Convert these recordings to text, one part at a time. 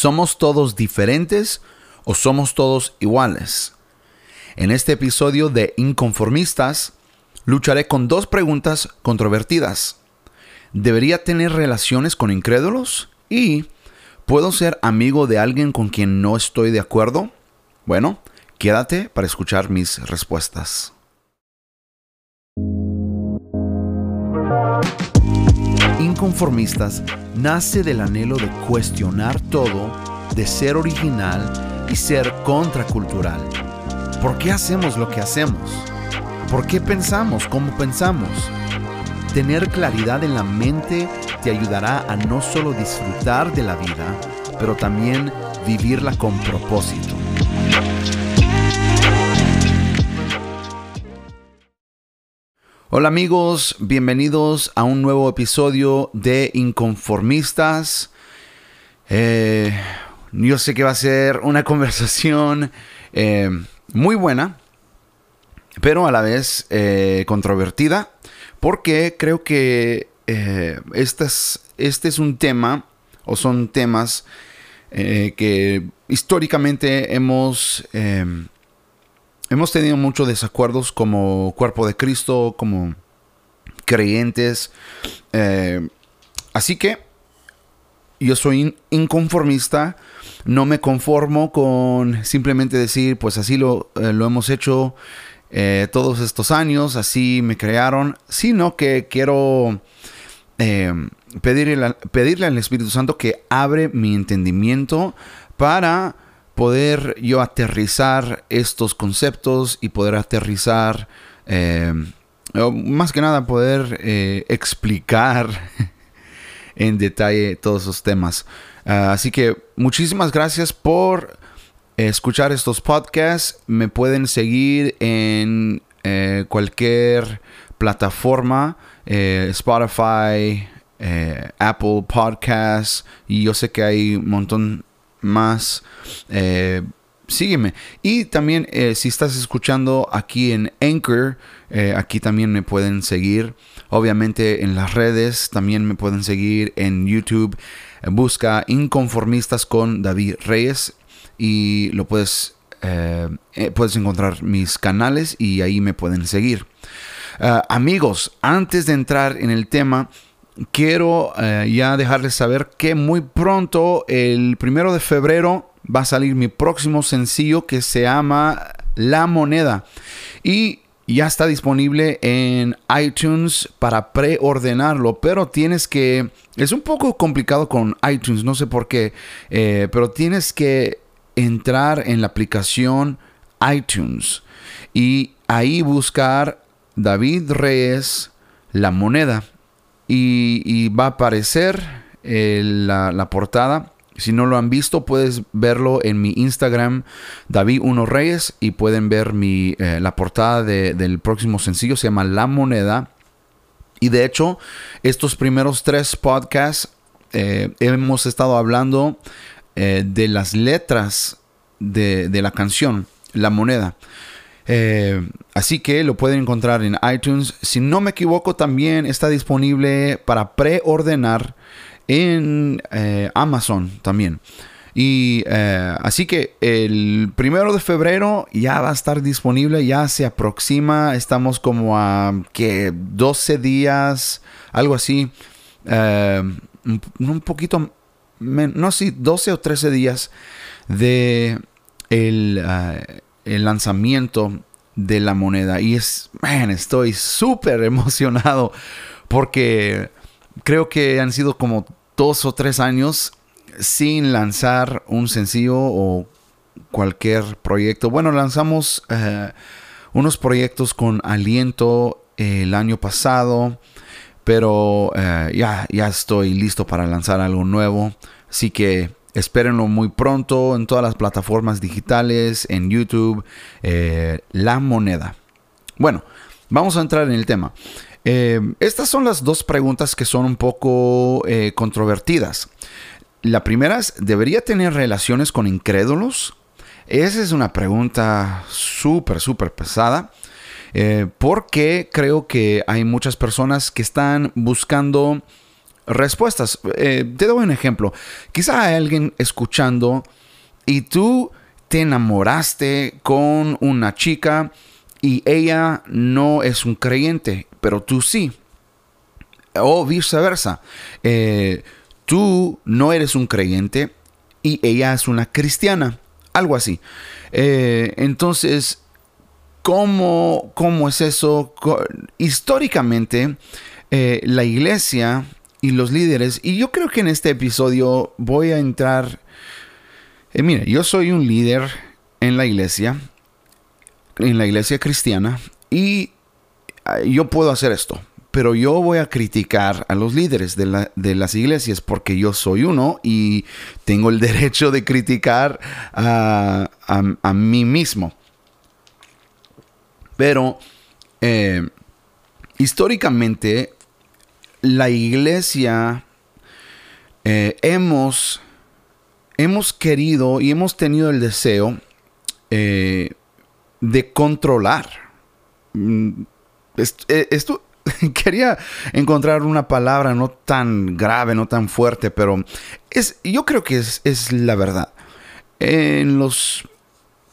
¿Somos todos diferentes o somos todos iguales? En este episodio de Inconformistas, lucharé con dos preguntas controvertidas. ¿Debería tener relaciones con incrédulos? ¿Y puedo ser amigo de alguien con quien no estoy de acuerdo? Bueno, quédate para escuchar mis respuestas. Inconformistas nace del anhelo de cuestionar todo, de ser original y ser contracultural. ¿Por qué hacemos lo que hacemos? ¿Por qué pensamos como pensamos? Tener claridad en la mente te ayudará a no solo disfrutar de la vida, pero también vivirla con propósito. Hola amigos, bienvenidos a un nuevo episodio de Inconformistas. Eh, yo sé que va a ser una conversación eh, muy buena, pero a la vez eh, controvertida, porque creo que este, es, este es un tema, o son temas que históricamente hemos hemos tenido muchos desacuerdos como cuerpo de Cristo, como creyentes. Eh, así que yo soy inconformista, no me conformo con simplemente decir, pues así lo, eh, hemos hecho eh, todos estos años, así me crearon, sino que quiero pedirle, pedirle al Espíritu Santo que abre mi entendimiento para poder yo aterrizar estos conceptos y poder aterrizar, eh, más que nada poder eh, explicar en detalle todos esos temas. Ah, así que muchísimas gracias por escuchar estos podcasts. Me pueden seguir en eh, cualquier plataforma, Spotify, Apple Podcasts, y yo sé que hay un montón más, eh, sígueme. Y también eh, si estás escuchando aquí en Anchor, eh, aquí también me pueden seguir. Obviamente en las redes también me pueden seguir en YouTube. Busca Inconformistas con David Reyes y lo puedes, puedes encontrar mis canales y ahí me pueden seguir. amigos, antes de entrar en el tema, quiero eh, ya dejarles saber que muy pronto, el primero de febrero, va a salir mi próximo sencillo que se llama La Moneda. Y ya está disponible en iTunes para preordenarlo, pero tienes que... Es un poco complicado con iTunes, no sé por qué, eh, pero tienes que entrar en la aplicación iTunes y ahí buscar David Reyes, La Moneda y, va a aparecer eh, la, portada. Si no lo han visto, puedes verlo en mi Instagram, David Uno Reyes, y pueden ver mi, eh, la portada del próximo sencillo, se llama La Moneda. Y de hecho, estos primeros tres podcasts eh, hemos estado hablando de las letras de, de la canción, La Moneda. Eh, así que lo pueden encontrar en iTunes. Si no me equivoco, también está disponible para preordenar en eh, Amazon también. Y eh, así que el primero de febrero ya va a estar disponible, ya se aproxima. Estamos como a que 12 días, algo así. un poquito, no sé, 12 o 13 días de el el lanzamiento de la moneda. Y es, man, estoy súper emocionado porque creo que han sido como dos o tres años sin lanzar un sencillo o cualquier proyecto. Bueno, lanzamos eh, unos proyectos con aliento el año pasado, pero eh, ya, ya estoy listo para lanzar algo nuevo. Así que Espérenlo muy pronto en todas las plataformas digitales, en YouTube, eh, La Moneda. Bueno, vamos a entrar en el tema. Eh, estas son las dos preguntas que son un poco eh, controvertidas. La primera es, ¿debería tener relaciones con incrédulos? Esa es una pregunta súper, súper pesada. porque creo que hay muchas personas que están buscando respuestas. Eh, te doy un ejemplo. Quizá hay alguien escuchando y tú te enamoraste con una chica y ella no es un creyente, pero tú sí. O viceversa. Eh, tú no eres un creyente y ella es una cristiana. Algo así. Eh, entonces, ¿cómo, ¿cómo, es eso? Históricamente, la iglesia y los líderes, y yo creo que en este episodio voy a entrar... mire, yo soy un líder en la iglesia en la iglesia cristiana y ah, yo puedo hacer esto, pero yo voy a criticar a los líderes de, las iglesias porque yo soy uno y tengo el derecho de criticar a, mí mismo. Pero eh, históricamente la iglesia eh, hemos, hemos querido y hemos tenido el deseo eh, de controlar. Mm, eh, esto, quería encontrar una palabra no tan grave, no tan fuerte, pero es, yo creo que es, la verdad. En los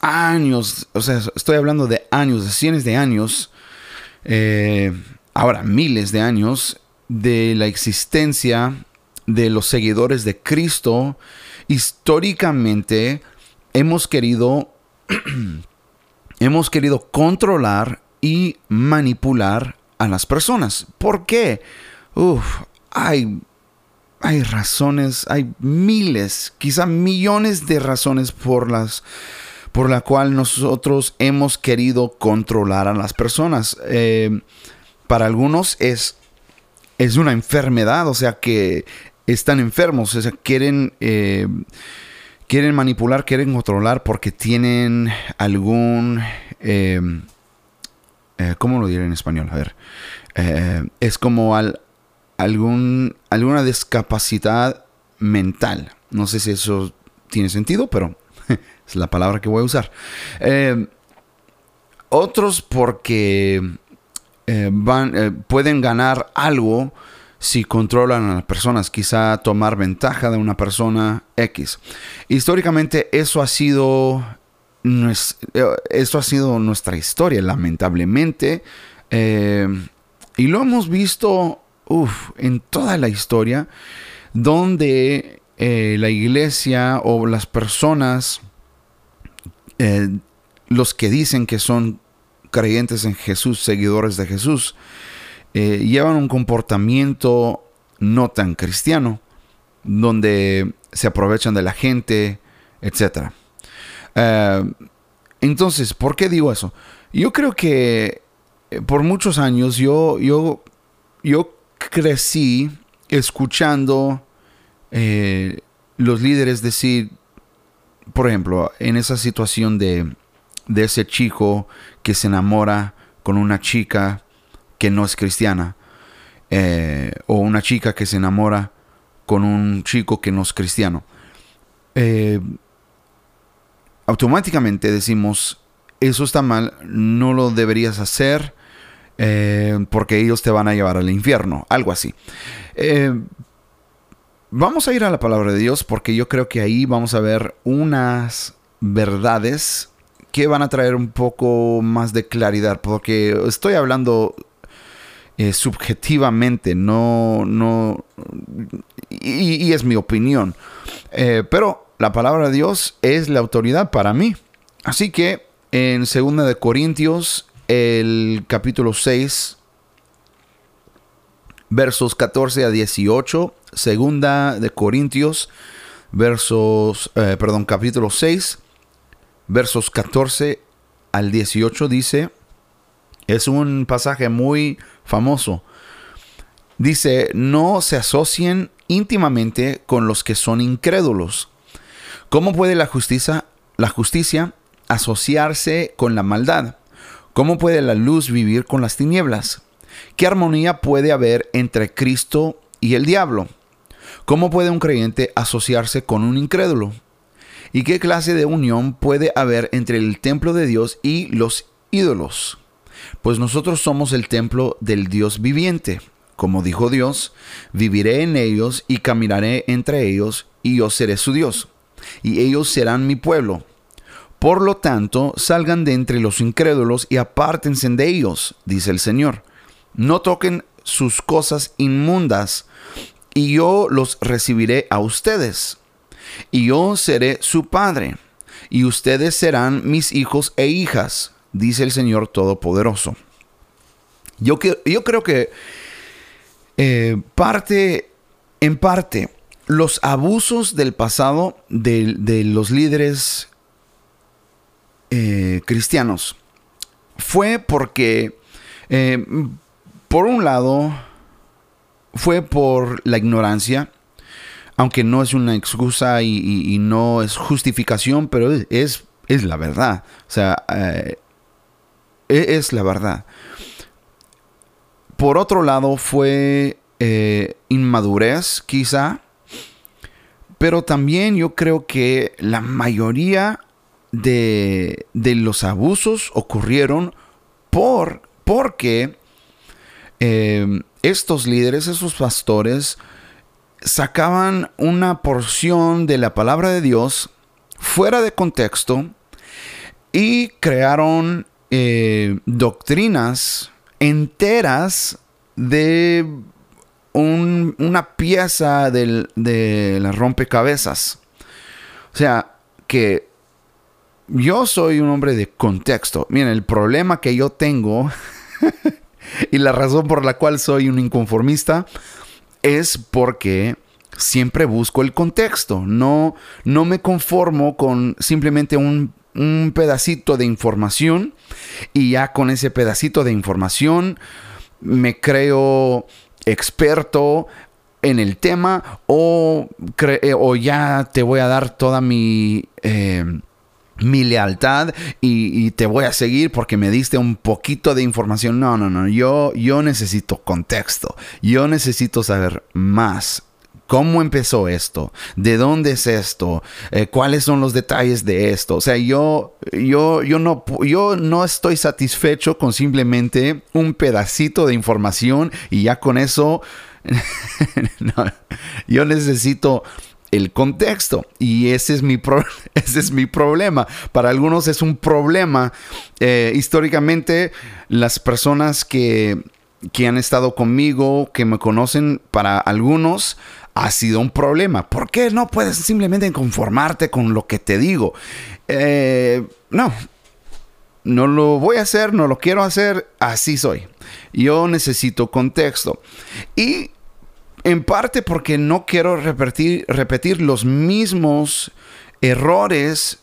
años, o sea, estoy hablando de años, de cientos de años, ahora miles de años, de la existencia de los seguidores de Cristo, históricamente hemos querido hemos querido controlar y manipular a las personas. ¿Por qué? Uf, hay, hay razones, hay miles, quizá millones de razones por las por la cual nosotros hemos querido controlar a las personas. Eh, para algunos es, es una enfermedad, o sea que están enfermos, o sea, quieren eh, quieren manipular, quieren controlar porque tienen algún... Eh, eh, ¿Cómo lo diré en español? A ver. Es como al, algún, alguna discapacidad mental. No sé si eso tiene sentido, pero es la palabra que voy a usar. otros porque van, pueden ganar algo si controlan a las personas, quizá tomar ventaja de una persona X. Históricamente eso ha sido, eso ha sido nuestra historia, lamentablemente. Eh, y lo hemos visto en toda la historia, donde eh, la iglesia o las personas, eh, los que dicen que son creyentes en Jesús, seguidores de Jesús, eh, llevan un comportamiento no tan cristiano, donde se aprovechan de la gente, etc. Eh, entonces, ¿por qué digo eso? Yo creo que eh, por muchos años yo, yo, yo crecí escuchando los líderes decir, por ejemplo, en esa situación de, de ese chico que se enamora con una chica que no es cristiana, eh, o una chica que se enamora con un chico que no es cristiano, eh, automáticamente decimos, eso está mal, no lo deberías hacer eh, porque ellos te van a llevar al infierno, algo así. vamos a ir a la palabra de Dios porque yo creo que ahí vamos a ver unas verdades que van a traer un poco más de claridad, porque estoy hablando eh, subjetivamente, no, no, y, es mi opinión. Eh, pero la palabra de Dios es la autoridad para mí. Así que en 2 de Corintios, el capítulo 6, versos 14 a 18, segunda de Corintios, versos, eh, perdón, capítulo 6, versos 14 al 18 dice, es un pasaje muy famoso. Dice, no se asocien íntimamente con los que son incrédulos. ¿Cómo puede la justicia, la justicia asociarse con la maldad? ¿Cómo puede la luz vivir con las tinieblas? ¿Qué armonía puede haber entre Cristo y el diablo? ¿Cómo puede un creyente asociarse con un incrédulo? ¿Y qué clase de unión puede haber entre el templo de Dios y los ídolos? pues nosotros somos el templo del Dios viviente. como dijo Dios, viviré en ellos y caminaré entre ellos, y yo seré su Dios, y ellos serán mi pueblo. Por lo tanto, salgan de entre los incrédulos y apártense de ellos, dice el Señor. No toquen sus cosas inmundas, y yo los recibiré a ustedes. Y yo seré su padre, y ustedes serán mis hijos e hijas, dice el Señor Todopoderoso. Yo, yo creo que eh, parte, en parte, los abusos del pasado de, los líderes eh, cristianos fue porque, eh, por un lado, fue por la ignorancia, aunque no es una excusa y, no es justificación, pero es, es, la verdad. O sea, e, es la verdad. Por otro lado, fue eh, inmadurez, quizá. Pero también yo creo que la mayoría de, los abusos ocurrieron por, porque eh, estos líderes, esos pastores, sacaban una porción de la palabra de Dios fuera de contexto y crearon eh, doctrinas enteras de una pieza de la rompecabezas. O sea, que yo soy un hombre de contexto. Miren, el problema que yo tengo y la razón por la cual soy un inconformista es porque siempre busco el contexto. No, no me conformo con simplemente un un pedacito de información y ya con ese pedacito de información me creo experto en el tema o, eh, o ya te voy a dar toda mi... Eh, mi lealtad y, te voy a seguir porque me diste un poquito de información. No, no, no. Yo, yo necesito contexto. Yo necesito saber más ¿Cómo empezó esto? ¿De dónde es esto? Eh, ¿Cuáles son los detalles de esto? O sea, yo, yo, yo, no, yo no estoy satisfecho con simplemente un pedacito de información y ya con eso yo necesito el contexto y ese es mi, ese es mi problema. Para algunos es un problema. Eh, históricamente, las personas que, que han estado conmigo, que me conocen, para algunos ha sido un problema. ¿Por qué no puedes simplemente conformarte con lo que te digo? Eh, no, no lo voy a hacer, no lo quiero hacer, así soy. Yo necesito contexto. Y en parte porque no quiero repetir, repetir los mismos errores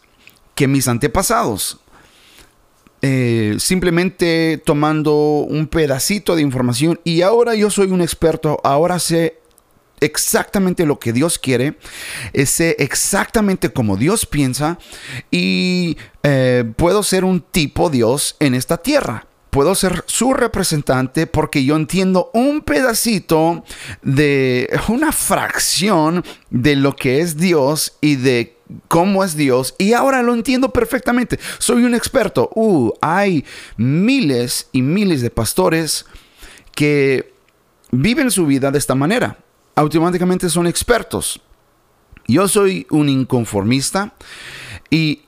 que mis antepasados. Eh, simplemente tomando un pedacito de información y ahora yo soy un experto, ahora sé exactamente lo que Dios quiere, sé exactamente como Dios piensa y eh, puedo ser un tipo Dios en esta tierra puedo ser su representante porque yo entiendo un pedacito de una fracción de lo que es Dios y de cómo es Dios y ahora lo entiendo perfectamente. Soy un experto. Uh, hay miles y miles de pastores que viven su vida de esta manera automáticamente son expertos. Yo soy un inconformista y,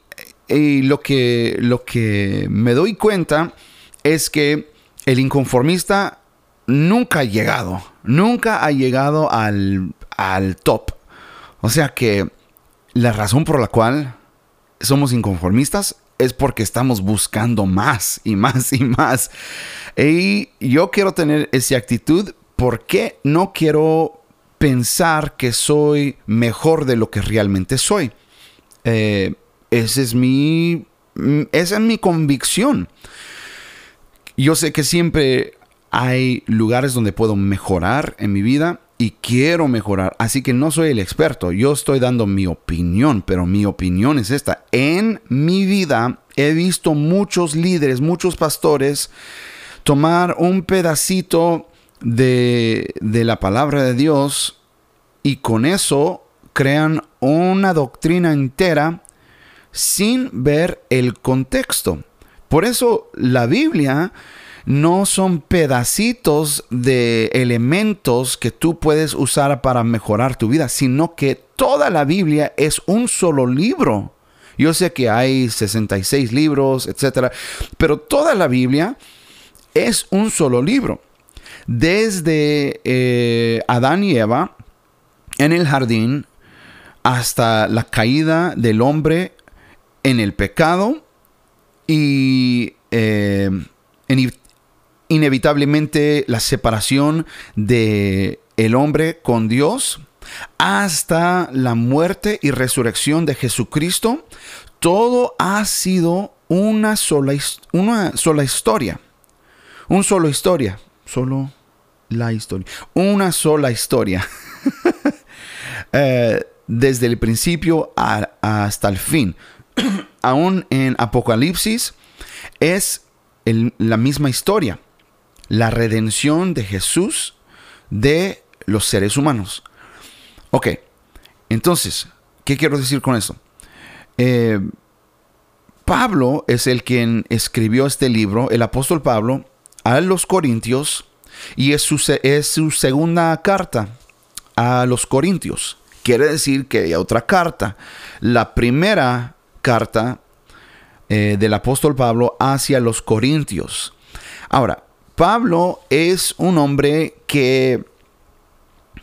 lo, que, lo que me doy cuenta es que el inconformista nunca ha llegado, nunca ha llegado al, al top. O sea que la razón por la cual somos inconformistas es porque estamos buscando más y más y más. Y yo quiero tener esa actitud porque no quiero pensar que soy mejor de lo que realmente soy. Eh, es mi, esa es mi convicción. Yo sé que siempre hay lugares donde puedo mejorar en mi vida y quiero mejorar. Así que no soy el experto. Yo estoy dando mi opinión, pero mi opinión es esta. En mi vida he visto muchos líderes, muchos pastores tomar un pedacito de, la palabra de Dios y con eso crean una doctrina entera sin ver el contexto. Por eso la Biblia no son pedacitos de elementos que tú puedes usar para mejorar tu vida, sino que toda la Biblia es un solo libro. Yo sé que hay 66 libros, etcétera, pero toda la Biblia es un solo libro. Desde eh, Adán y Eva en el jardín hasta la caída del hombre en el pecado y eh, inevitablemente la separación de el hombre con Dios hasta la muerte y resurrección de Jesucristo, todo ha sido una sola, una sola historia. Un solo historia. Solo la historia. Una sola historia. Eh, desde el principio hasta el fin. Aún en Apocalipsis es la misma historia. La redención de Jesús de los seres humanos. Ok, entonces, ¿qué quiero decir con eso? Eh, Pablo es el quien escribió este libro, el apóstol Pablo, a los Corintios, y es su, es su segunda carta a los Corintios. Quiere decir que hay otra carta. La primera carta eh, del apóstol Pablo hacia los Corintios. Ahora, Pablo es un hombre que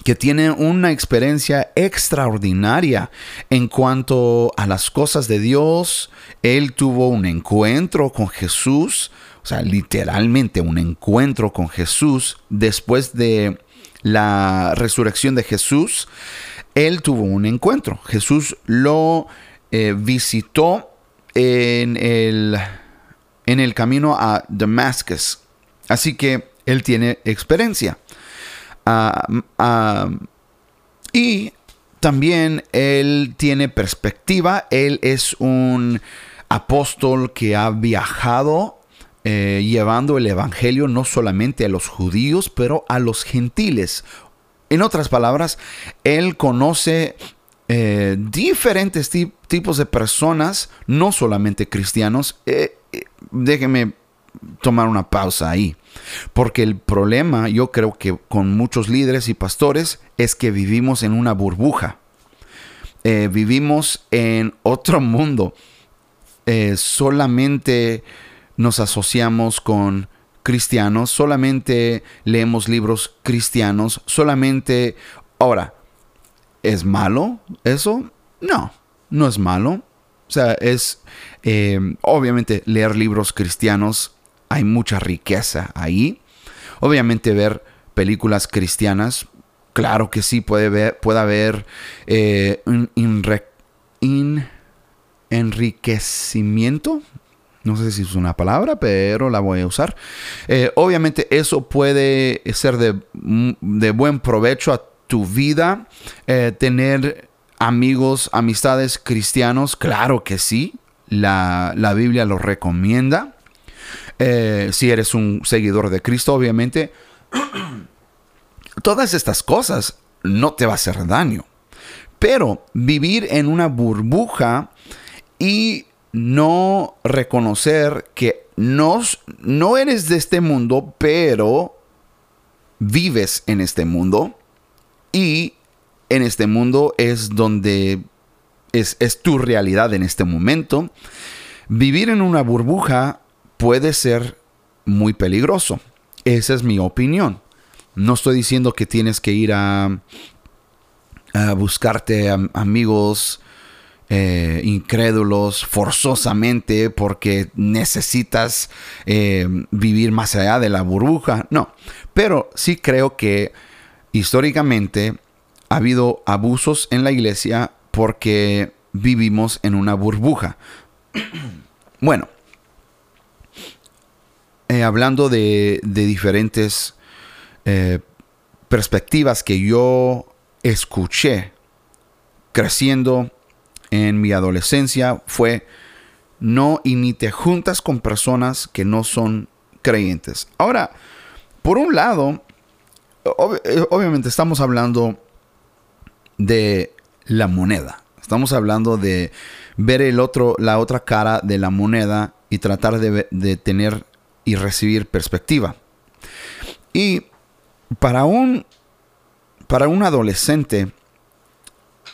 que tiene una experiencia extraordinaria en cuanto a las cosas de Dios. Él tuvo un encuentro con Jesús, o sea, literalmente un encuentro con Jesús después de la resurrección de Jesús. Él tuvo un encuentro. Jesús lo eh, visitó en el, en el camino a Damascus. Así que él tiene experiencia. Ah, ah, y también él tiene perspectiva, él es un apóstol que ha viajado eh, llevando el Evangelio no solamente a los judíos, pero a los gentiles. En otras palabras, él conoce eh, diferentes tipos de personas, no solamente cristianos. Eh, déjeme tomar una pausa ahí. Porque el problema, yo creo que con muchos líderes y pastores, es que vivimos en una burbuja. Eh, vivimos en otro mundo. Eh, solamente nos asociamos con cristianos, solamente leemos libros cristianos, solamente... Ahora, ¿es malo eso? No, no es malo. O sea, es eh, obviamente leer libros cristianos hay mucha riqueza ahí. Obviamente ver películas cristianas, claro que sí, puede, ver, puede haber eh, un enriquecimiento. No sé si es una palabra, pero la voy a usar. Eh, obviamente eso puede ser de, buen provecho a tu vida. Eh, tener amigos, amistades cristianos, claro que sí. La, la Biblia lo recomienda. Eh, si eres un seguidor de Cristo, obviamente, todas estas cosas no te va a hacer daño. Pero vivir en una burbuja y no reconocer que no, no eres de este mundo, pero vives en este mundo y en este mundo es donde es, es tu realidad en este momento. Vivir en una burbuja puede ser muy peligroso. Esa es mi opinión. No estoy diciendo que tienes que ir a, buscarte amigos eh, incrédulos forzosamente porque necesitas eh, vivir más allá de la burbuja. No, pero sí creo que históricamente ha habido abusos en la iglesia porque vivimos en una burbuja. bueno, eh, hablando de, diferentes eh, perspectivas que yo escuché creciendo en mi adolescencia fue no y juntas con personas que no son creyentes. Ahora, por un lado, eh, obviamente estamos hablando de la moneda. Estamos hablando de ver el otro, la otra cara de la moneda y tratar de, tener y recibir perspectiva. Y para un, para un adolescente,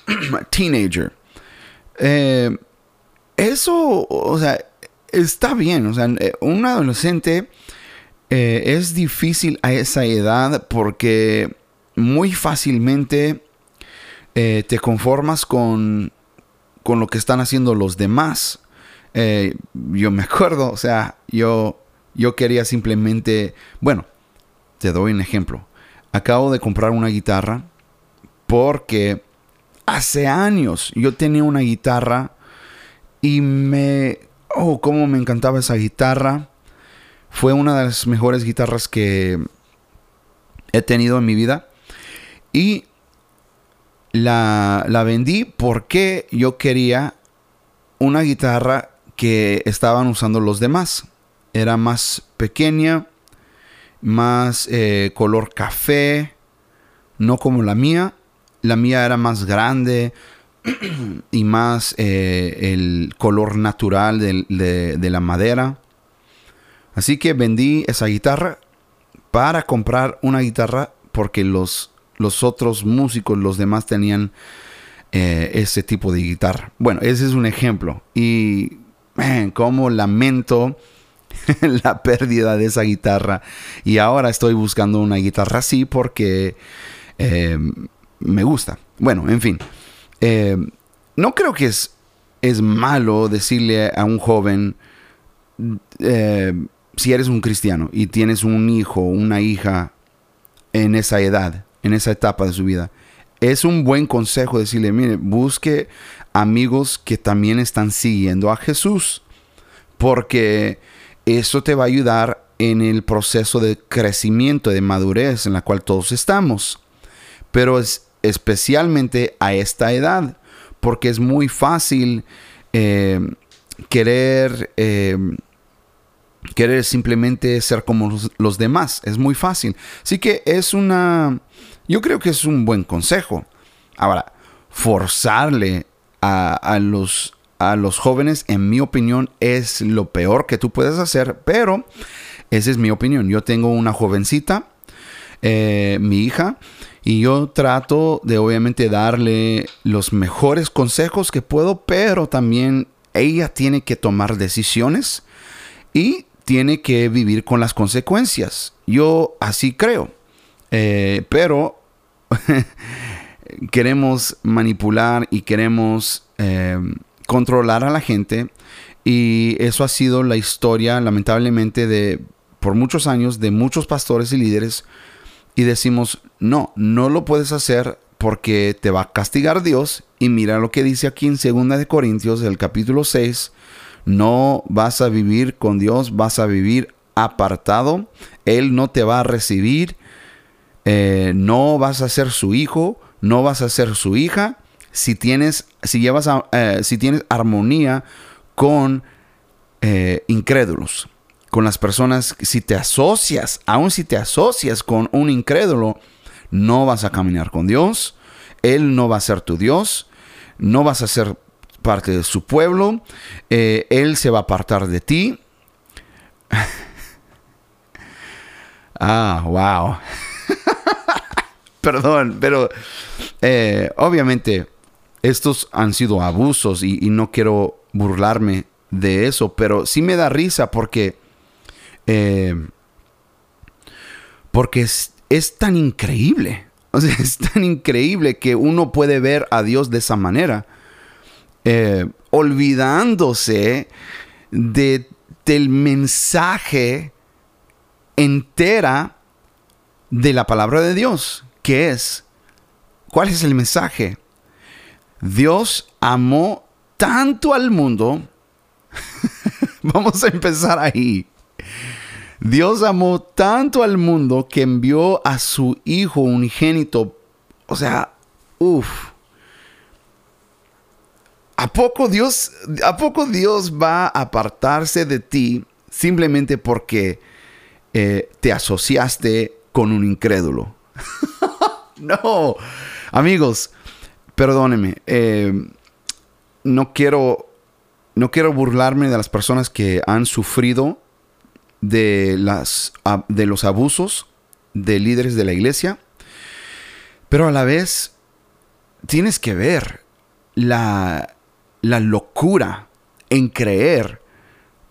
teenager, eh, eso, o sea, está bien. O sea, eh, un adolescente eh, es difícil a esa edad porque muy fácilmente te conformas con, con lo que están haciendo los demás. yo me acuerdo, o sea, yo, yo quería simplemente, bueno, te doy un ejemplo. Acabo de comprar una guitarra porque hace años yo tenía una guitarra y me... Oh, cómo me encantaba esa guitarra. Fue una de las mejores guitarras que he tenido en mi vida. Y la, la vendí porque yo quería una guitarra que estaban usando los demás. Era más pequeña, más eh, color café, no como la mía. La mía era más grande y más eh, el color natural de, la madera. Así que vendí esa guitarra para comprar una guitarra porque los, los otros músicos, los demás tenían eh, ese tipo de guitarra. Bueno, ese es un ejemplo. Y como lamento la pérdida de esa guitarra. Y ahora estoy buscando una guitarra así porque eh, me gusta. Bueno, en fin. Eh, no creo que es, es malo decirle a un joven, eh, si eres un cristiano y tienes un hijo, una hija en esa edad, en esa etapa de su vida, es un buen consejo decirle, mire, busque amigos que también están siguiendo a Jesús. Porque eso te va a ayudar en el proceso de crecimiento, de madurez en la cual todos estamos. Pero es especialmente a esta edad, porque es muy fácil eh, querer, eh, querer simplemente ser como los, demás. Es muy fácil. Así que es una, yo creo que es un buen consejo. Ahora, forzarle a, a los a los jóvenes, en mi opinión, es lo peor que tú puedes hacer, pero esa es mi opinión. Yo tengo una jovencita, eh, mi hija, y yo trato de obviamente darle los mejores consejos que puedo, pero también ella tiene que tomar decisiones y tiene que vivir con las consecuencias. Yo así creo. Eh, pero queremos manipular y queremos eh, controlar a la gente y eso ha sido la historia lamentablemente de por muchos años de muchos pastores y líderes y decimos, no, no lo puedes hacer porque te va a castigar Dios y mira lo que dice aquí en 2 de Corintios el capítulo 6, no vas a vivir con Dios, vas a vivir apartado, Él no te va a recibir, eh, no vas a ser su hijo, no vas a ser su hija, si tienes, si llevas, eh, si tienes armonía con eh, incrédulos, con las personas, si te asocias, aun si te asocias con un incrédulo, no vas a caminar con Dios, Él no va a ser tu Dios, no vas a ser parte de su pueblo, eh, Él se va a apartar de ti. ah, wow. Perdón, pero obviamente estos han sido abusos y, no quiero burlarme de eso, pero sí me da risa porque, eh, porque es, tan increíble. Es tan increíble que uno puede ver a Dios de esa manera, eh, olvidándose de, del mensaje entera de la palabra de Dios, que es, ¿cuál es el mensaje? Dios amó tanto al mundo. Vamos a empezar ahí. Dios amó tanto al mundo que envió a su Hijo unigénito. O sea, uff. ¿A poco Dios, a poco Dios va a apartarse de ti simplemente porque eh, te asociaste con un incrédulo? no, amigos, perdóneme, eh, no quiero, no quiero burlarme de las personas que han sufrido de, las, de los abusos de líderes de la iglesia, pero a la vez tienes que ver la, la locura en creer,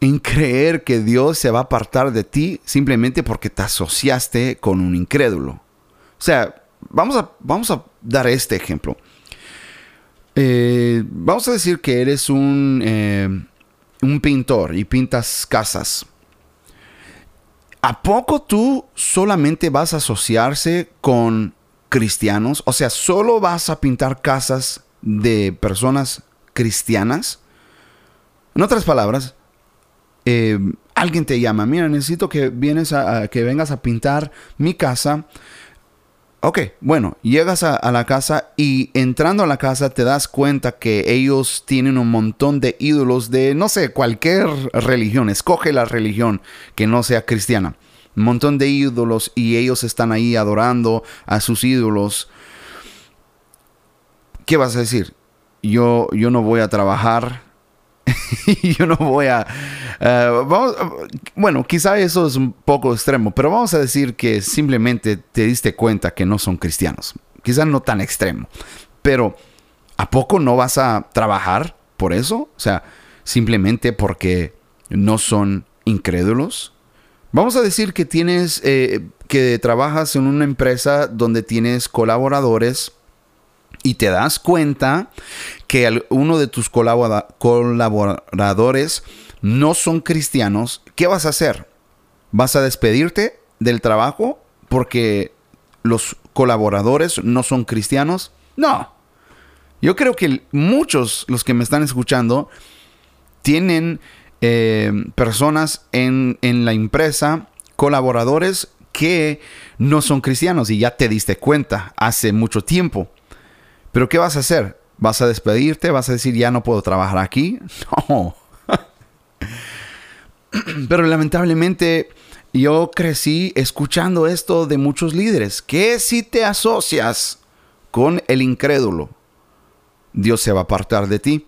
en creer que Dios se va a apartar de ti simplemente porque te asociaste con un incrédulo. O sea, vamos a, vamos a dar este ejemplo. Eh, vamos a decir que eres un, eh, un pintor y pintas casas. ¿A poco tú solamente vas a asociarse con cristianos? O sea, ¿solo vas a pintar casas de personas cristianas? En otras palabras, eh, alguien te llama, mira, necesito que, vienes a, que vengas a pintar mi casa Ok, bueno, llegas a, la casa y entrando a la casa te das cuenta que ellos tienen un montón de ídolos de, no sé, cualquier religión. Escoge la religión que no sea cristiana. Un montón de ídolos y ellos están ahí adorando a sus ídolos. ¿Qué vas a decir? Yo, yo no voy a trabajar yo no voy a... Eh, bueno, quizá eso es un poco extremo, pero vamos a decir que simplemente te diste cuenta que no son cristianos. Quizá no tan extremo, pero ¿a poco no vas a trabajar por eso? O sea, simplemente porque no son incrédulos. Vamos a decir que tienes, eh, que trabajas en una empresa donde tienes colaboradores y te das cuenta que uno de tus colaboradores no son cristianos, ¿qué vas a hacer? ¿Vas a despedirte del trabajo porque los colaboradores no son cristianos? No. Yo creo que muchos, los que me están escuchando, tienen eh, personas en, en la empresa, colaboradores que no son cristianos y ya te diste cuenta hace mucho tiempo. Pero ¿qué vas a hacer? ¿Vas a despedirte? ¿Vas a decir ya no puedo trabajar aquí? No. Pero lamentablemente yo crecí escuchando esto de muchos líderes, que si te asocias con el incrédulo, Dios se va a apartar de ti.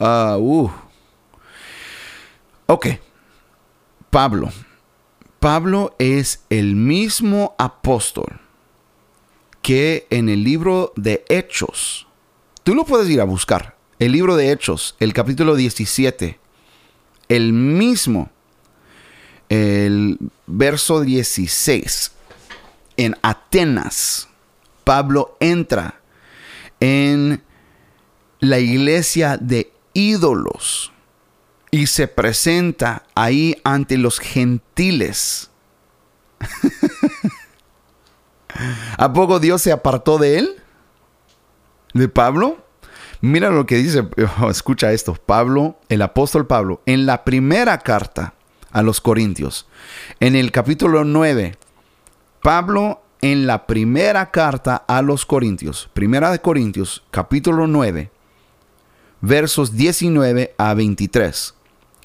Ah, uh. Ok, Pablo. Pablo es el mismo apóstol que en el libro de Hechos, tú lo puedes ir a buscar, el libro de Hechos, el capítulo 17, el mismo, el verso 16, en Atenas, Pablo entra en la iglesia de ídolos y se presenta ahí ante los gentiles. ¿A poco Dios se apartó de él? ¿De Pablo? Mira lo que dice, oh, escucha esto, Pablo, el apóstol Pablo, en la primera carta a los Corintios, en el capítulo 9, Pablo en la primera carta a los Corintios, primera de Corintios, capítulo 9, versos 19 a 23.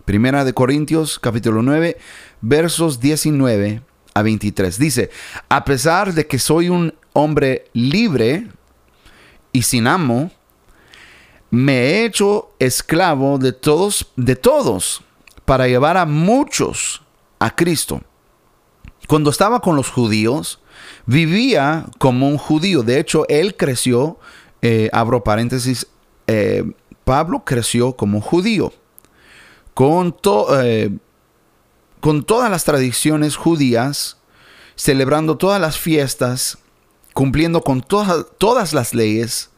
Primera de Corintios, capítulo 9, versos 19 a 23. Dice, a pesar de que soy un hombre libre y sin amo, me he hecho esclavo de todos, de todos, para llevar a muchos a Cristo. Cuando estaba con los judíos, vivía como un judío. De hecho, él creció, eh, abro paréntesis, eh, Pablo creció como judío. Con todo... Eh, con todas las tradiciones judías, celebrando todas las fiestas, cumpliendo con todas, las leyes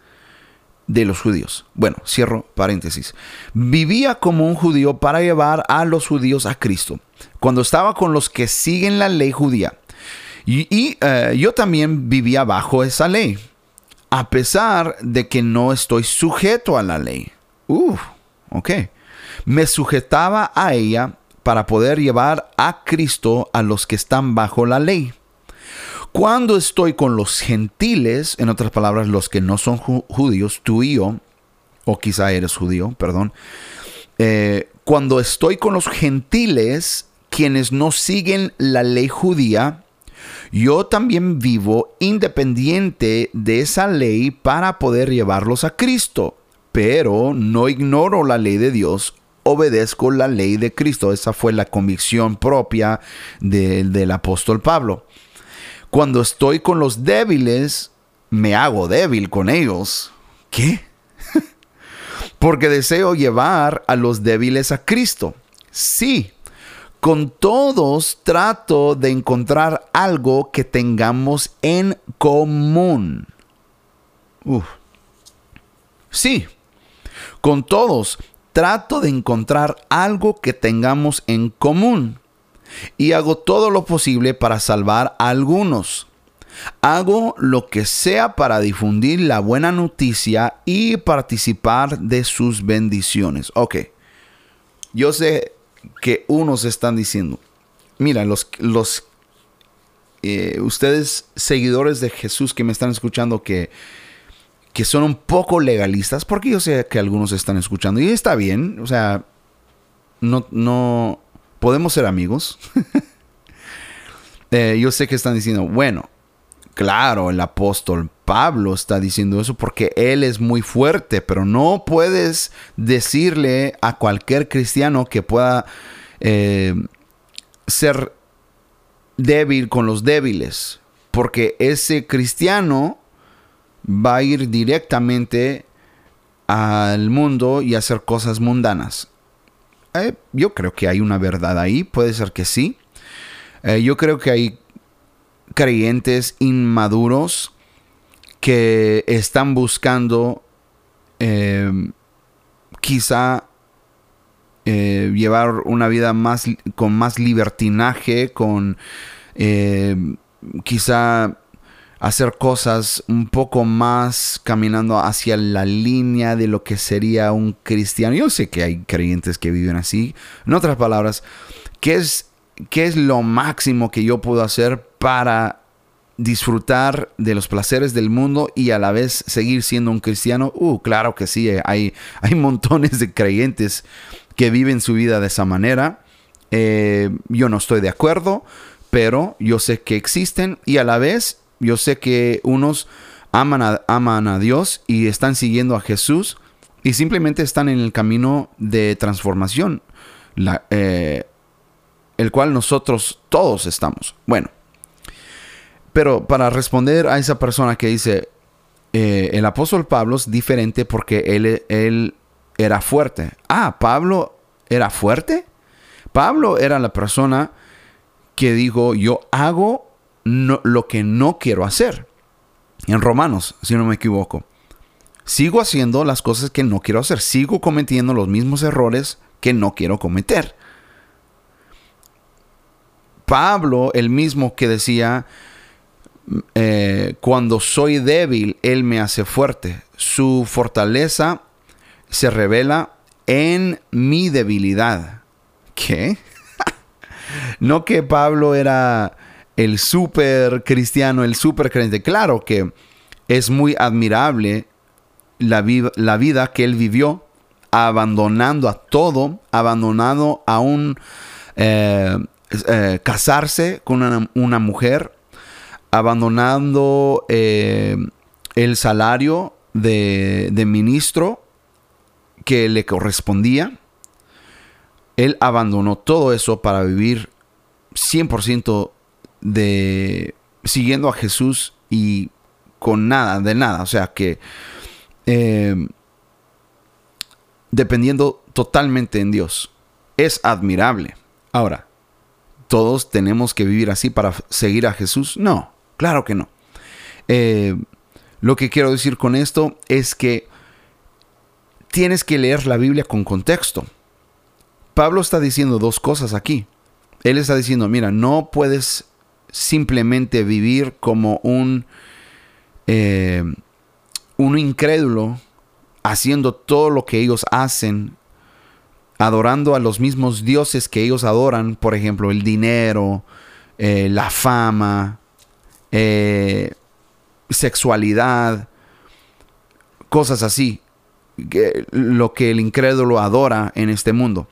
de los judíos. Bueno, cierro paréntesis. Vivía como un judío para llevar a los judíos a Cristo. Cuando estaba con los que siguen la ley judía. Y, eh, yo también vivía bajo esa ley. A pesar de que no estoy sujeto a la ley. Uf, ok. Me sujetaba a ella para poder llevar a Cristo a los que están bajo la ley. Cuando estoy con los gentiles, en otras palabras, los que no son judíos, tú y yo, o quizá eres judío, perdón, eh, cuando estoy con los gentiles, quienes no siguen la ley judía, yo también vivo independiente de esa ley para poder llevarlos a Cristo, pero no ignoro la ley de Dios obedezco la ley de Cristo. Esa fue la convicción propia del apóstol Pablo. Cuando estoy con los débiles, me hago débil con ellos. ¿Qué? Porque deseo llevar a los débiles a Cristo. Sí, con todos trato de encontrar algo que tengamos en común. Sí, con todos trato de encontrar algo que tengamos en común. Y hago todo lo posible para salvar a algunos. Hago lo que sea para difundir la buena noticia y participar de sus bendiciones. Ok. Yo sé que unos están diciendo, mira, los, los eh, ustedes seguidores de Jesús que me están escuchando que, que son un poco legalistas, porque yo sé que algunos están escuchando y está bien, o sea, no, no podemos ser amigos. Eh, yo sé que están diciendo, bueno, claro, el apóstol Pablo está diciendo eso porque él es muy fuerte, pero no puedes decirle a cualquier cristiano que pueda eh, ser débil con los débiles, porque ese cristiano va a ir directamente al mundo y hacer cosas mundanas. Eh, yo creo que hay una verdad ahí, puede ser que sí. Eh, yo creo que hay creyentes inmaduros que están buscando eh, quizá eh, llevar una vida más con más libertinaje, con quizá hacer cosas un poco más caminando hacia la línea de lo que sería un cristiano. Yo sé que hay creyentes que viven así. En otras palabras, ¿qué es ¿qué es lo máximo que yo puedo hacer para disfrutar de los placeres del mundo y a la vez seguir siendo un cristiano? Uh, claro que sí, hay, hay montones de creyentes que viven su vida de esa manera. Eh, yo no estoy de acuerdo, pero yo sé que existen y a la vez yo sé que unos aman a, aman a Dios y están siguiendo a Jesús y simplemente están en el camino de transformación. Eh, el cual nosotros todos estamos. Bueno, pero para responder a esa persona que dice, eh, el apóstol Pablo es diferente porque él, él era fuerte. Ah, Pablo era fuerte. Pablo era la persona que dijo, yo hago lo que no quiero hacer. En Romanos, si no me equivoco. Sigo haciendo las cosas que no quiero hacer. Sigo cometiendo los mismos errores que no quiero cometer. Pablo, el mismo que decía, eh, cuando soy débil, Él me hace fuerte. Su fortaleza se revela en mi debilidad. ¿Qué? no que Pablo era el super cristiano, el super creyente. Claro que es muy admirable la, vida que él vivió, abandonando a todo, abandonando a un eh, eh, casarse con una, mujer, abandonando eh, el salario de, ministro que le correspondía. Él abandonó todo eso para vivir 100% de siguiendo a Jesús y con nada, de nada. O sea que eh, dependiendo totalmente en Dios. Es admirable. Ahora, todos tenemos que vivir así para seguir a Jesús? No, claro que no. Eh, lo que quiero decir con esto es que tienes que leer la Biblia con contexto. Pablo está diciendo dos cosas aquí. Él está diciendo, mira, no puedes simplemente vivir como un, eh, un incrédulo haciendo todo lo que ellos hacen adorando a los mismos dioses que ellos adoran, por ejemplo, el dinero, eh, la fama, eh, sexualidad, cosas así, lo que el incrédulo adora en este mundo.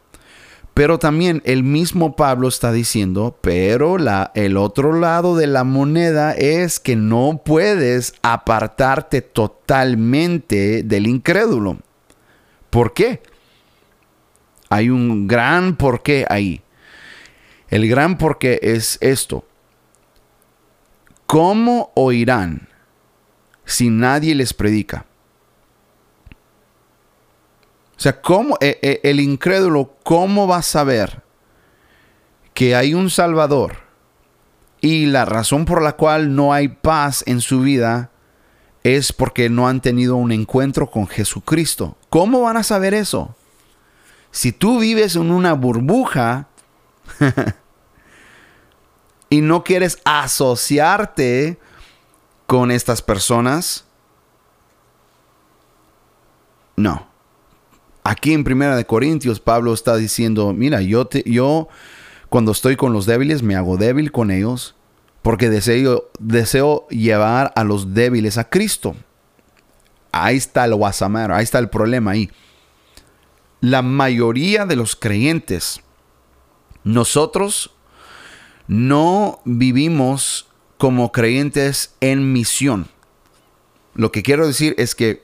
Pero también el mismo Pablo está diciendo, pero la, el otro lado de la moneda es que no puedes apartarte totalmente del incrédulo. ¿Por qué? Hay un gran porqué ahí. El gran porqué es esto. ¿Cómo oirán si nadie les predica? O sea, ¿cómo, e, e, el incrédulo, ¿cómo va a saber que hay un Salvador y la razón por la cual no hay paz en su vida es porque no han tenido un encuentro con Jesucristo? ¿Cómo van a saber eso? Si tú vives en una burbuja y no quieres asociarte con estas personas, no. Aquí en Primera de Corintios Pablo está diciendo, mira, yo te, yo cuando estoy con los débiles me hago débil con ellos porque deseo, deseo llevar a los débiles a Cristo. Ahí está el wasamar, ahí está el problema ahí. La mayoría de los creyentes, nosotros no vivimos como creyentes en misión. Lo que quiero decir es que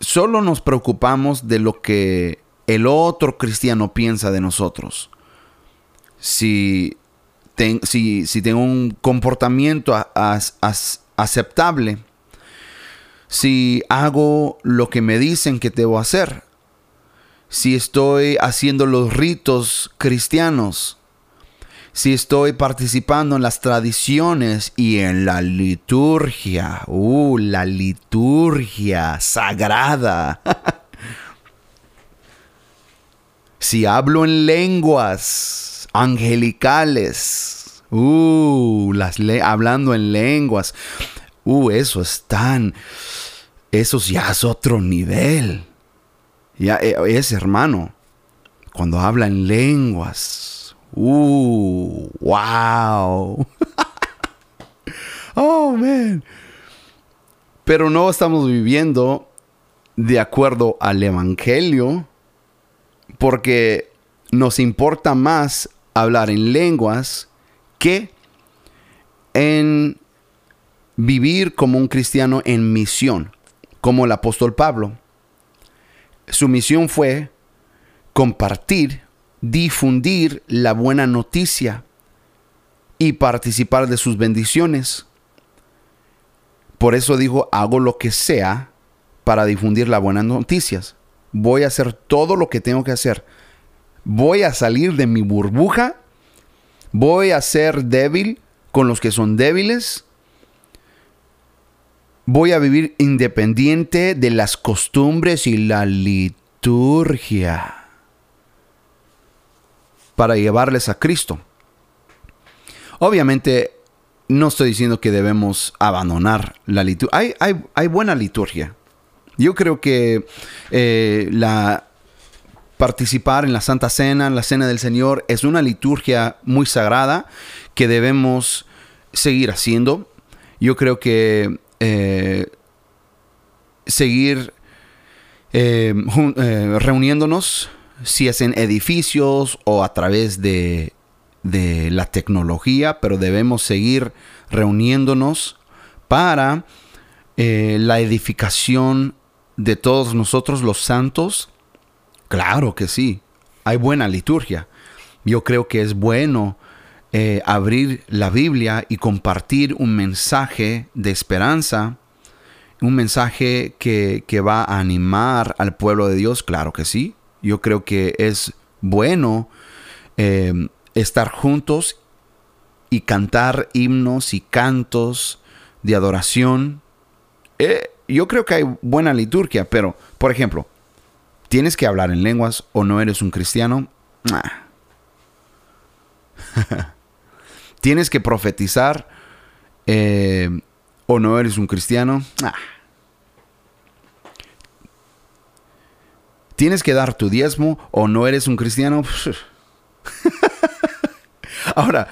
solo nos preocupamos de lo que el otro cristiano piensa de nosotros. Si, si, tengo un comportamiento aceptable, si hago lo que me dicen que debo hacer, si estoy haciendo los ritos cristianos, si estoy participando en las tradiciones y en la liturgia. Uh, la liturgia sagrada. si hablo en lenguas angelicales. Uh, las hablando en lenguas. Uh, eso es tan... Eso ya es otro nivel. Ya eh, es hermano. Cuando habla en lenguas Uh, wow. oh, man. Pero no estamos viviendo de acuerdo al Evangelio porque nos importa más hablar en lenguas que en vivir como un cristiano en misión, como el apóstol Pablo. Su misión fue compartir difundir la buena noticia y participar de sus bendiciones. Por eso dijo, hago lo que sea para difundir las buenas noticias. Voy a hacer todo lo que tengo que hacer. Voy a salir de mi burbuja. Voy a ser débil con los que son débiles. Voy a vivir independiente de las costumbres y la liturgia para llevarles a Cristo. Obviamente, no estoy diciendo que debemos abandonar la liturgia. Hay, buena liturgia. Yo creo que eh, la, participar en la Santa Cena, en la Cena del Señor, es una liturgia muy sagrada que debemos seguir haciendo. Yo creo que eh, seguir eh, reuniéndonos si es en edificios o a través de, la tecnología, pero debemos seguir reuniéndonos para eh, la edificación de todos nosotros los santos. Claro que sí, hay buena liturgia. Yo creo que es bueno eh, abrir la Biblia y compartir un mensaje de esperanza, un mensaje que, que va a animar al pueblo de Dios, claro que sí. Yo creo que es bueno eh, estar juntos y cantar himnos y cantos de adoración. Eh, yo creo que hay buena liturgia, pero, por ejemplo, ¿tienes que hablar en lenguas o no eres un cristiano? ¿Tienes que profetizar eh, o no eres un cristiano? ¿Tienes que dar tu diezmo o no eres un cristiano? Ahora,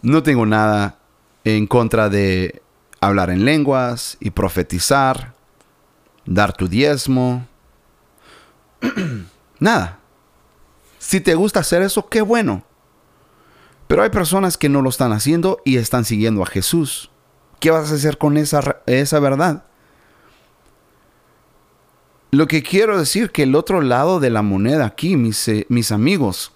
no tengo nada en contra de hablar en lenguas y profetizar, dar tu diezmo. nada. Si te gusta hacer eso, qué bueno. Pero hay personas que no lo están haciendo y están siguiendo a Jesús. ¿Qué vas a hacer con esa, esa verdad? Lo que quiero decir que el otro lado de la moneda aquí, mis, eh, mis amigos,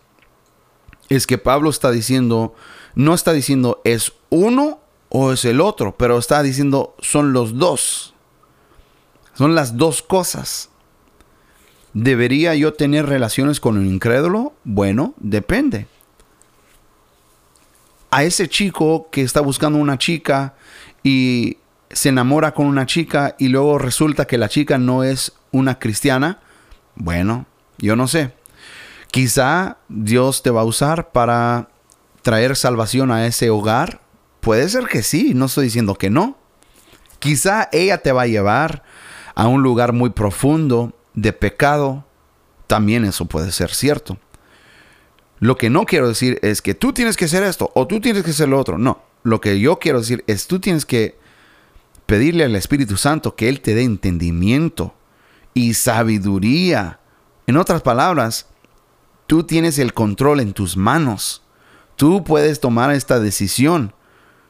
es que Pablo está diciendo, no está diciendo es uno o es el otro, pero está diciendo son los dos. Son las dos cosas. ¿Debería yo tener relaciones con un incrédulo? Bueno, depende. A ese chico que está buscando una chica y se enamora con una chica y luego resulta que la chica no es una cristiana, bueno, yo no sé. Quizá Dios te va a usar para traer salvación a ese hogar. Puede ser que sí, no estoy diciendo que no. Quizá ella te va a llevar a un lugar muy profundo de pecado. También eso puede ser cierto. Lo que no quiero decir es que tú tienes que hacer esto o tú tienes que hacer lo otro. No, lo que yo quiero decir es tú tienes que pedirle al Espíritu Santo que Él te dé entendimiento y sabiduría. En otras palabras, tú tienes el control en tus manos. Tú puedes tomar esta decisión.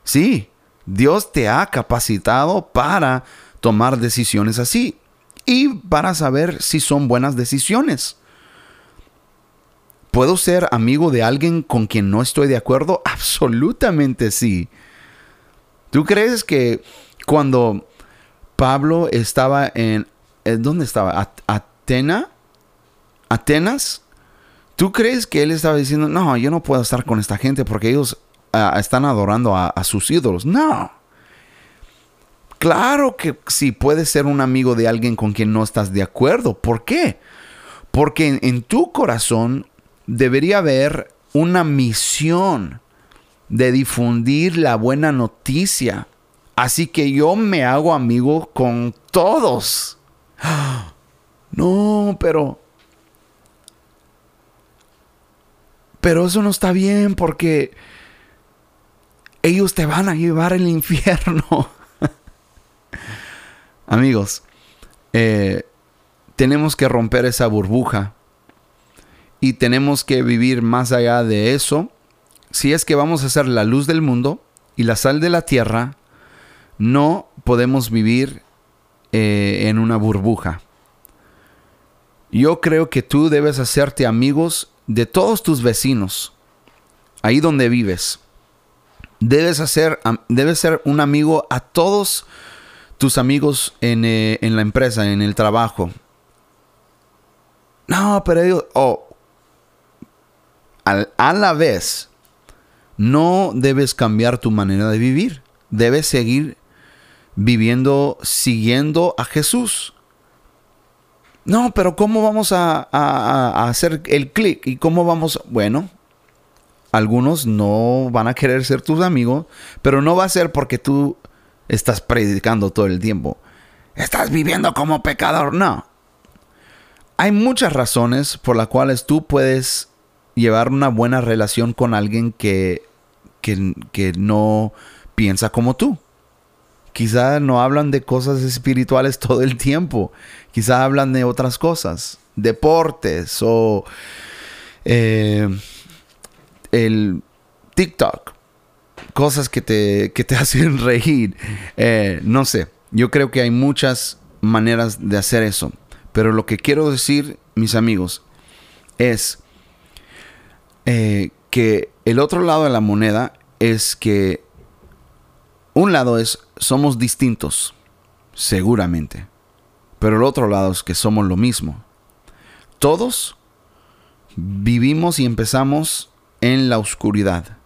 Sí, Dios te ha capacitado para tomar decisiones así y para saber si son buenas decisiones. ¿Puedo ser amigo de alguien con quien no estoy de acuerdo? Absolutamente sí. ¿Tú crees que cuando Pablo estaba en... Eh, ¿Dónde estaba? ¿Atena? ¿Atenas? ¿Tú crees que él estaba diciendo, no, yo no puedo estar con esta gente porque ellos ah, están adorando a, sus ídolos? No. Claro que sí puedes ser un amigo de alguien con quien no estás de acuerdo. ¿Por qué? Porque en tu corazón debería haber una misión de difundir la buena noticia Así que yo me hago amigo con todos. No, pero... Pero eso no está bien porque ellos te van a llevar al infierno. Amigos, eh, tenemos que romper esa burbuja y tenemos que vivir más allá de eso. Si es que vamos a ser la luz del mundo y la sal de la tierra, no podemos vivir eh, en una burbuja. Yo creo que tú debes hacerte amigos de todos tus vecinos, ahí donde vives. Debes, hacer, debes ser un amigo a todos tus amigos en, eh, la empresa, en el trabajo. No, pero ellos, oh, a la vez, no debes cambiar tu manera de vivir. Debes seguir viviendo, siguiendo a Jesús. No, pero ¿cómo vamos a, hacer el clic? ¿Y cómo vamos? Bueno, algunos no van a querer ser tus amigos, pero no va a ser porque tú estás predicando todo el tiempo. Estás viviendo como pecador. No. Hay muchas razones por las cuales tú puedes llevar una buena relación con alguien que, que, que no piensa como tú. Quizá no hablan de cosas espirituales todo el tiempo. Quizá hablan de otras cosas. Deportes o eh, el TikTok. Cosas que te, te hacen reír. Eh, no sé. Yo creo que hay muchas maneras de hacer eso. Pero lo que quiero decir, mis amigos, es eh, que el otro lado de la moneda es que un lado es somos distintos, seguramente, pero el otro lado es que somos lo mismo. Todos vivimos y empezamos en la oscuridad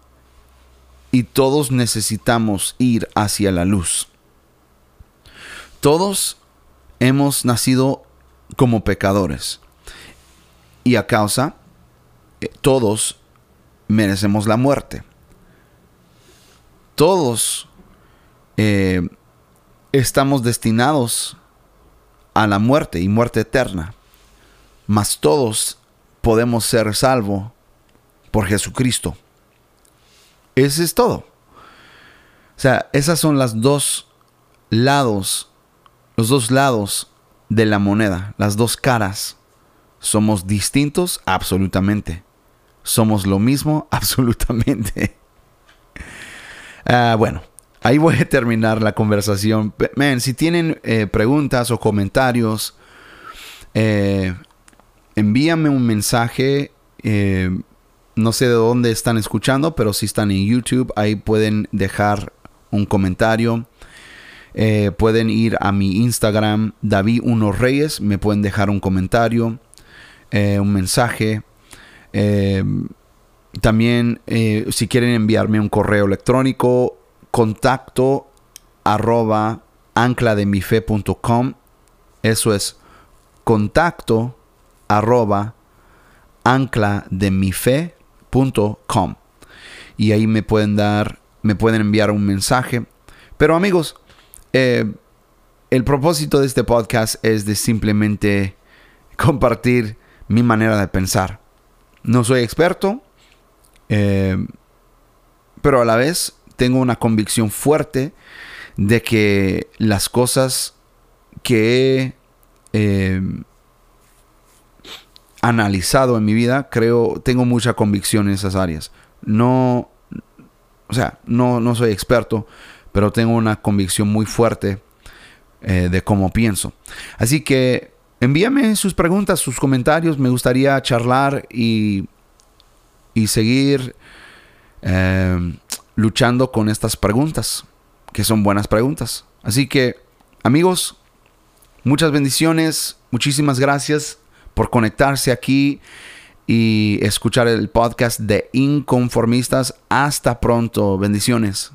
y todos necesitamos ir hacia la luz. Todos hemos nacido como pecadores y a causa eh, todos merecemos la muerte. Todos eh, estamos destinados a la muerte y muerte eterna. Mas todos podemos ser salvos por Jesucristo. Ese es todo. O sea, esas son las dos lados, los dos lados de la moneda, las dos caras. Somos distintos absolutamente. Somos lo mismo absolutamente. Ah, bueno, ahí voy a terminar la conversación. Si tienen eh, preguntas o comentarios, eh, envíame un mensaje. Eh, no sé de dónde están escuchando, pero si están en YouTube, ahí pueden dejar un comentario. Pueden ir a mi Instagram, David Uno Reyes, me pueden dejar un comentario, un mensaje. también, si quieren enviarme un correo electrónico, contacto arroba anclademife.com. Eso es contacto arroba. Y ahí me pueden dar, me pueden enviar un mensaje. Pero amigos, eh, el propósito de este podcast es de simplemente compartir mi manera de pensar. No soy experto, eh, pero a la vez tengo una convicción fuerte de que las cosas que he em, analizado en mi vida, creo, tengo mucha convicción en esas áreas. No, o sea, no, no soy experto, pero tengo una convicción muy fuerte eh, de cómo pienso. Así que envíame sus preguntas, sus comentarios. Me gustaría charlar y, y seguir em, luchando con estas preguntas que son buenas preguntas. Así que, amigos, muchas bendiciones, muchísimas gracias por conectarse aquí y escuchar el podcast de Inconformistas. Hasta pronto, bendiciones.